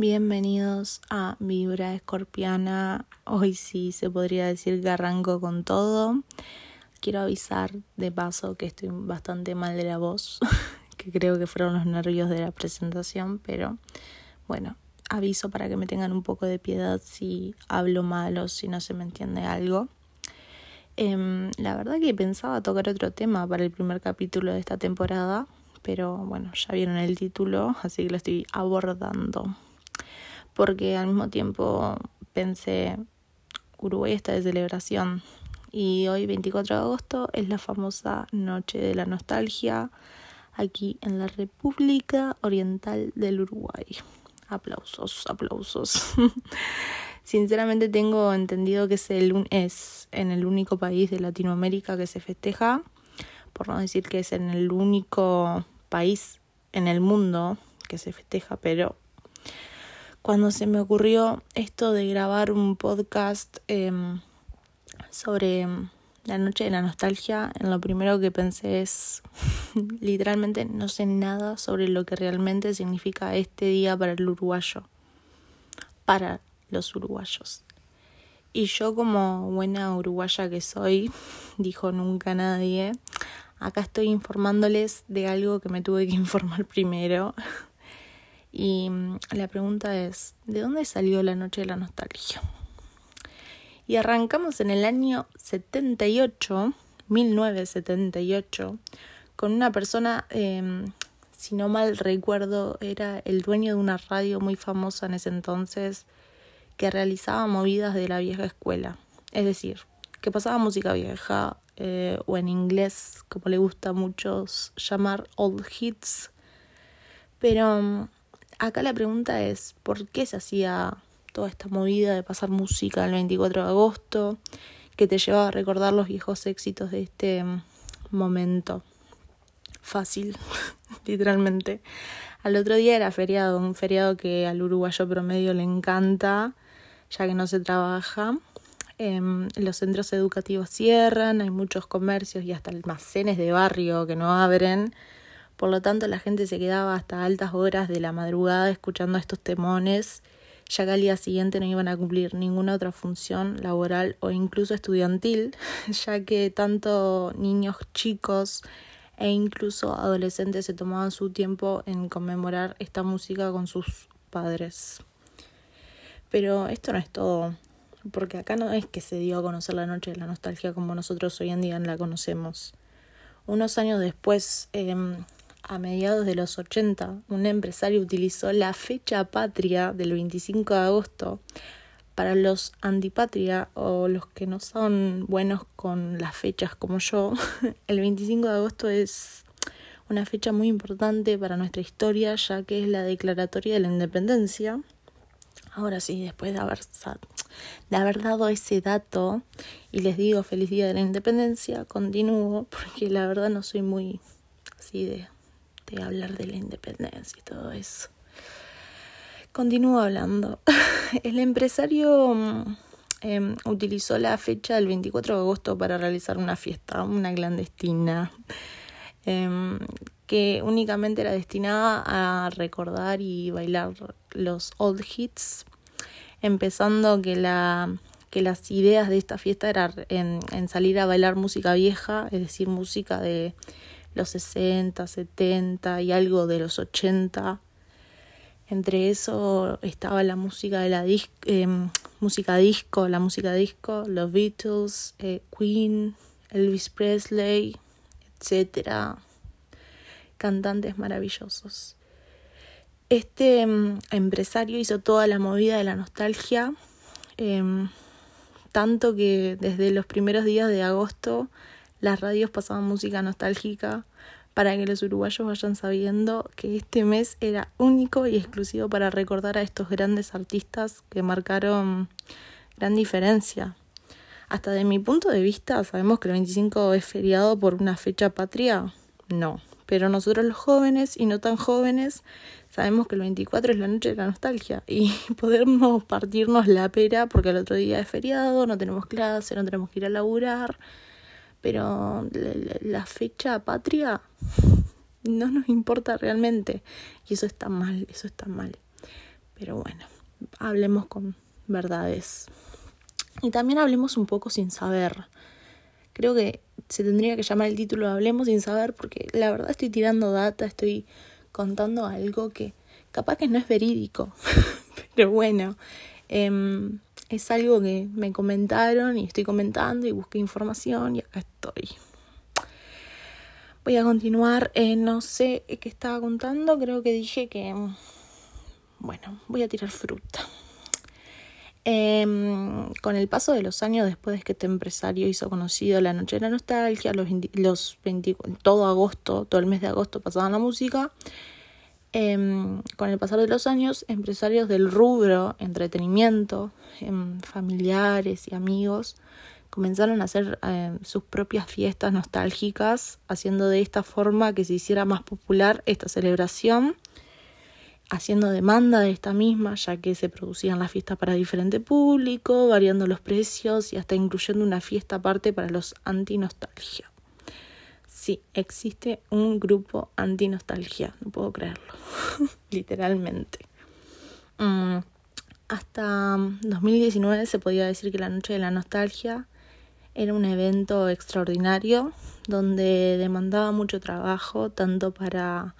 Bienvenidos a Vibra Escorpiana. Hoy sí se podría decir que arranco con todo. Quiero avisar de paso que estoy bastante mal de la voz, que creo que fueron los nervios de la presentación, pero bueno, aviso para que me tengan un poco de piedad si hablo mal o si no se me entiende algo. Em, la verdad que pensaba tocar otro tema para el primer capítulo de esta temporada, pero bueno, ya vieron el título, así que lo estoy abordando porque al mismo tiempo pensé, Uruguay está de celebración y hoy 24 de agosto es la famosa Noche de la Nostalgia aquí en la República Oriental del Uruguay. Aplausos, aplausos. Sinceramente tengo entendido que es, el, es en el único país de Latinoamérica que se festeja, por no decir que es en el único país en el mundo que se festeja, pero cuando se me ocurrió esto de grabar un podcast em, sobre la noche de la nostalgia, en lo primero que pensé es, literalmente no sé nada sobre lo que realmente significa este día para el uruguayo, para los uruguayos. Y yo como buena uruguaya que soy, dijo nunca nadie, acá estoy informándoles de algo que me tuve que informar primero. Y mm, la pregunta es, ¿de dónde salió la noche de la nostalgia? Y arrancamos en el año 78, 1978, con una persona, eh, si no mal recuerdo, era el dueño de una radio muy famosa en ese entonces, que realizaba movidas de la vieja escuela. Es decir, que pasaba música vieja, eh, o en inglés, como le gusta a muchos llamar old hits. Pero mm, acá la pregunta es, ¿por qué se hacía toda esta movida de pasar música el 24 de agosto que te llevaba a recordar los viejos éxitos de este mm, momento? Fácil, literalmente. Al otro día era feriado, un feriado que al uruguayo promedio le encanta, ya que no se trabaja. Em, los centros educativos cierran, hay muchos comercios y hasta almacenes de barrio que no abren por lo tanto, la gente se quedaba hasta altas horas de la madrugada escuchando estos temones, ya que al día siguiente no iban a cumplir ninguna otra función laboral o incluso estudiantil, ya que tanto niños chicos e incluso adolescentes se tomaban su tiempo en conmemorar esta música con sus padres. Pero esto no es todo, porque acá no es que se dio a conocer la noche de la nostalgia como nosotros hoy en día la conocemos. Unos años después, em, a mediados de los 80, un empresario utilizó la fecha patria del 25 de agosto para los antipatria o los que no son buenos con las fechas como yo. El 25 de agosto es una fecha muy importante para nuestra historia ya que es la declaratoria de la independencia. Ahora sí, después de haber, dado ese dato y les digo feliz día de la independencia, continúo porque la verdad no soy muy así de hablar de la independencia y todo eso. Continúo hablando. El empresario mm, em, utilizó la fecha del 24 de agosto para realizar una fiesta, una clandestina, em, que únicamente era destinada a recordar y bailar los old hits, empezando que la que las ideas de esta fiesta eran en salir a bailar música vieja, es decir, música de los 60, 70 y algo de los 80. Entre eso estaba la música de la em, música disco, la música disco, los Beatles, eh, Queen, Elvis Presley, etcétera, cantantes maravillosos. Este em, empresario hizo toda la movida de la nostalgia, em, tanto que desde los primeros días de agosto las radios pasaban música nostálgica para que los uruguayos vayan sabiendo que este mes era único y exclusivo para recordar a estos grandes artistas que marcaron gran diferencia. Hasta de mi punto de vista, sabemos que el 25 es feriado por una fecha patria. No, pero nosotros los jóvenes y no tan jóvenes sabemos que el 24 es la noche de la nostalgia y podemos partirnos la pera porque el otro día es feriado, no tenemos clase, no tenemos que ir a laburar pero la, fecha patria no nos importa realmente y eso está mal, eso está mal. Pero bueno, hablemos con verdades. Y también hablemos un poco sin saber. Creo que se tendría que llamar el título Hablemos sin saber porque la verdad estoy tirando data, estoy contando algo que capaz que no es verídico. Pero bueno, em, es algo que me comentaron y estoy comentando y busqué información y acá estoy. Voy a continuar, eh, no sé qué estaba contando, creo que dije que, bueno, voy a tirar fruta. Em, con el paso de los años, después de que este empresario hizo conocido la Noche de la Nostalgia, los, los todo agosto, todo el mes de agosto pasaban la música. Em, con el pasar de los años, empresarios del rubro, entretenimiento, em, familiares y amigos, comenzaron a hacer sus propias fiestas nostálgicas, haciendo de esta forma que se hiciera más popular esta celebración haciendo demanda de esta misma, ya que se producían las fiestas para diferente público, variando los precios y hasta incluyendo una fiesta aparte para los anti-nostalgia. Sí, existe un grupo anti-nostalgia, no puedo creerlo, literalmente. Mm, hasta 2019 se podía decir que la Noche de la Nostalgia era un evento extraordinario donde demandaba mucho trabajo, tanto para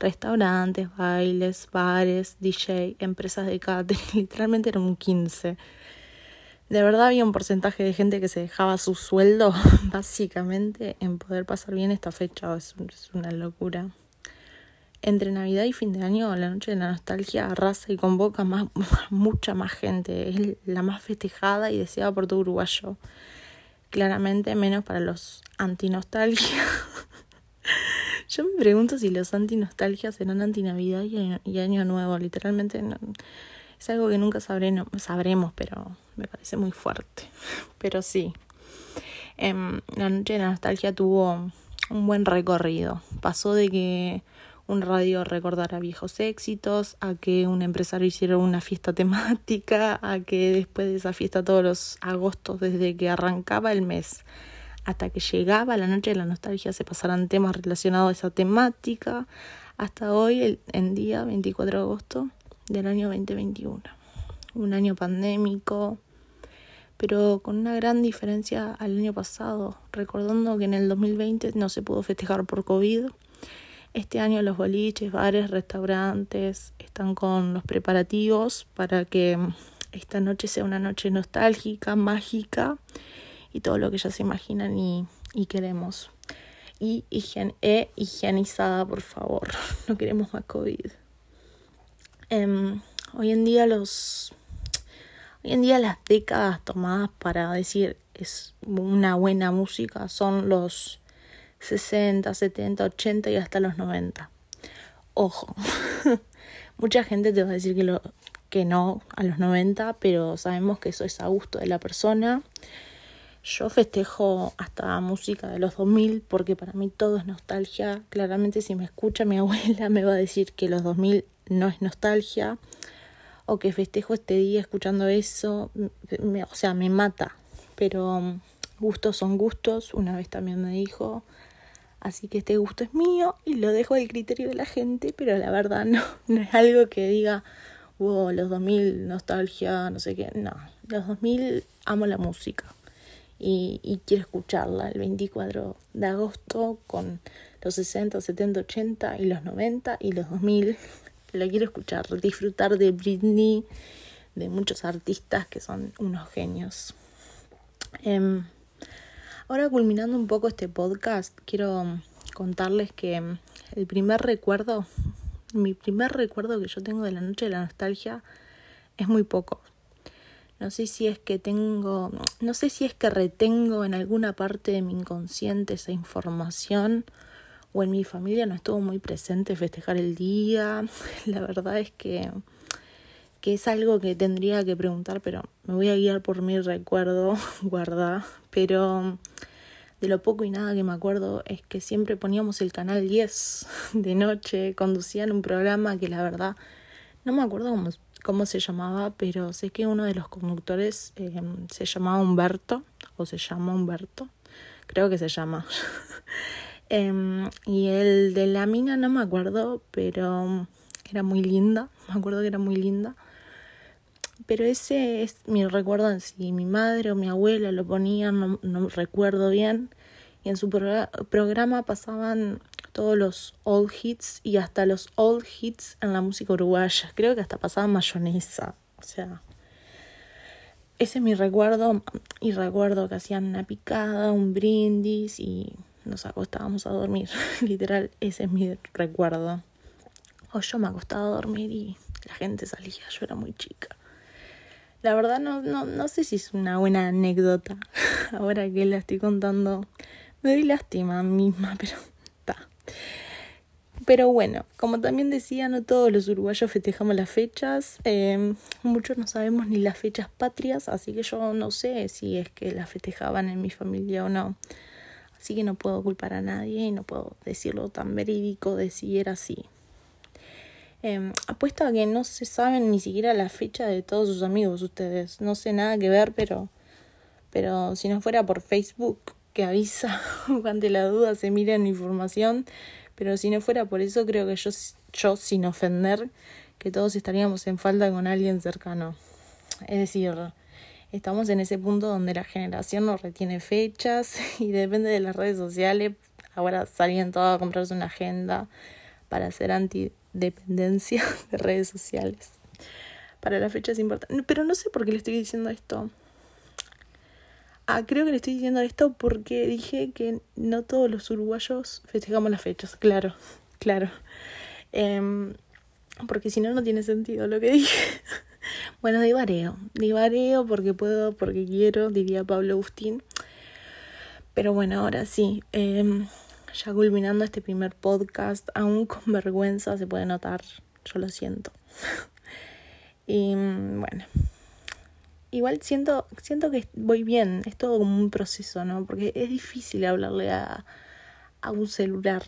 restaurantes, bailes, bares, DJ, empresas de catering, literalmente eran un 15. De verdad había un porcentaje de gente que se dejaba su sueldo básicamente en poder pasar bien esta fecha, es, una locura. Entre Navidad y fin de año, la noche de la nostalgia arrasa y convoca mucha más gente. Es la más festejada y deseada por todo uruguayo. Claramente menos para los anti-nostalgia. Yo me pregunto si los anti-nostalgia serán anti-navidad y, año nuevo. Literalmente es algo que nunca sabremos, pero me parece muy fuerte. Pero sí. Em, la noche de la nostalgia tuvo un buen recorrido. Pasó de que un radio recordara viejos éxitos, a que un empresario hiciera una fiesta temática, a que después de esa fiesta todos los agostos, desde que arrancaba el mes hasta que llegaba la noche de la nostalgia se pasaran temas relacionados a esa temática, hasta hoy, el, en día 24 de agosto del año 2021. Un año pandémico, pero con una gran diferencia al año pasado, recordando que en el 2020 no se pudo festejar por COVID. Este año los boliches, bares, restaurantes están con los preparativos para que esta noche sea una noche nostálgica, mágica y todo lo que ya se imaginan y, queremos. Y e higienizada, por favor. No queremos más COVID. Em, hoy en día los... Hoy en día las décadas tomadas para decir es una buena música son los 60, 70, 80 y hasta los 90. Ojo, mucha gente te va a decir que, lo, que no a los 90, pero sabemos que eso es a gusto de la persona yo festejo hasta música de los 2000 porque para mí todo es nostalgia. Claramente si me escucha mi abuela me va a decir que los 2000 no es nostalgia o que festejo este día escuchando eso. o sea, me mata. Pero um, gustos son gustos, una vez también me dijo. Así que este gusto es mío y lo dejo al criterio de la gente, pero la verdad no, no es algo que diga, wow, los 2000 nostalgia, no sé qué. No, los 2000 amo la música y, quiero escucharla el 24 de agosto con los 60, 70, 80 y los 90 y los 2000. La quiero escuchar, disfrutar de Britney, de muchos artistas que son unos genios. Em, ahora culminando un poco este podcast, quiero contarles que el primer recuerdo, mi primer recuerdo que yo tengo de la noche de la nostalgia es muy poco. No sé si es que tengo, no sé si es que retengo en alguna parte de mi inconsciente esa información o en mi familia no estuvo muy presente festejar el día. La verdad es que, que es algo que tendría que preguntar, pero me voy a guiar por mi recuerdo, guarda. Pero de lo poco y nada que me acuerdo es que siempre poníamos el canal 10 de noche, conducían un programa que la verdad no me acuerdo cómo cómo se llamaba, pero sé que uno de los conductores em, se llamaba Humberto, o se llama Humberto, creo que se llama. Em, y el de la mina no me acuerdo, pero era muy linda, me acuerdo que era muy linda. Pero ese es mi recuerdo en sí. Mi madre o mi abuela lo ponían, no, no recuerdo bien. Y en su programa pasaban todos los old hits y hasta los old hits en la música uruguaya. Creo que hasta pasaban mayonesa. O sea, ese es mi recuerdo. Y recuerdo que hacían una picada, un brindis y nos acostábamos a dormir. Literal, ese es mi recuerdo. O yo me acostaba a dormir y la gente salía. Yo era muy chica. La verdad no, no, no sé si es una buena anécdota. Ahora que la estoy contando, me doy lástima a mí misma, pero está. Pero bueno, como también decía, no todos los uruguayos festejamos las fechas. Eh, muchos no sabemos ni las fechas patrias, así que yo no sé si es que las festejaban en mi familia o no. Así que no puedo culpar a nadie y no puedo decirlo tan verídico de si era así. Eh, apuesto a que no se saben ni siquiera la fecha de todos sus amigos ustedes. No sé nada que ver, pero, pero si no fuera por Facebook que avisa ante la duda se miren información, pero si no fuera por eso creo que yo, yo sin ofender que todos estaríamos en falta con alguien cercano. Es decir, estamos en ese punto donde la generación no retiene fechas y depende de las redes sociales. Ahora salían todos a comprarse una agenda para hacer anti dependencia de redes sociales. Para la fecha es importante. Pero no sé por qué le estoy diciendo esto. Ah, creo que le estoy diciendo esto porque dije que no todos los uruguayos festejamos las fechas. Claro, claro. Eh, porque si no, no tiene sentido lo que dije. bueno, divareo. Divareo porque puedo, porque quiero, diría Pablo Agustín. Pero bueno, ahora sí. Eh, ya culminando este primer podcast, aún con vergüenza se puede notar, yo lo siento. y bueno, igual siento, siento que voy bien, es todo como un proceso, ¿no? Porque es difícil hablarle a, a un celular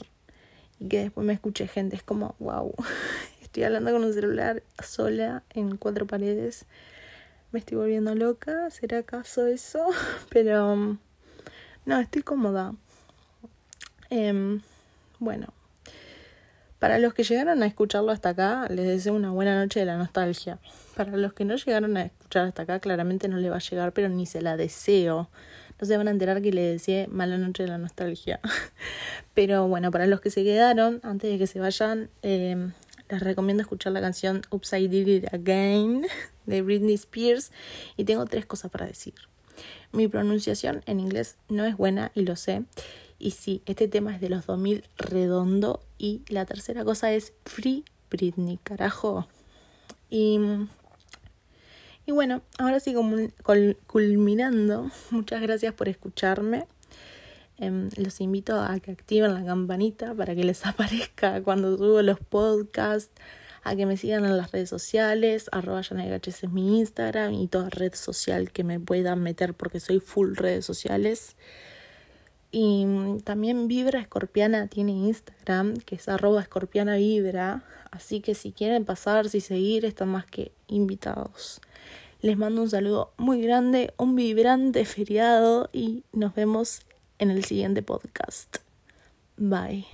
y que después me escuche gente, es como, wow, estoy hablando con un celular sola en cuatro paredes, me estoy volviendo loca, ¿será acaso eso? Pero no, estoy cómoda. Eh, bueno, para los que llegaron a escucharlo hasta acá, les deseo una buena noche de la nostalgia. Para los que no llegaron a escuchar hasta acá, claramente no le va a llegar, pero ni se la deseo. No se van a enterar que le deseé mala noche de la nostalgia. pero bueno, para los que se quedaron, antes de que se vayan, eh, les recomiendo escuchar la canción Upside Did It Again de Britney Spears. Y tengo tres cosas para decir. Mi pronunciación en inglés no es buena y lo sé. Y sí, este tema es de los 2000 redondo. Y la tercera cosa es Free Britney, carajo. Y, y bueno, ahora sí, culminando, muchas gracias por escucharme. Eh, los invito a que activen la campanita para que les aparezca cuando subo los podcasts, a que me sigan en las redes sociales, arroba es mi Instagram y toda red social que me puedan meter porque soy full redes sociales. Y también Vibra Escorpiana tiene Instagram, que es arroba escorpiana vibra. Así que si quieren pasar, y seguir, están más que invitados. Les mando un saludo muy grande, un vibrante feriado y nos vemos en el siguiente podcast. Bye.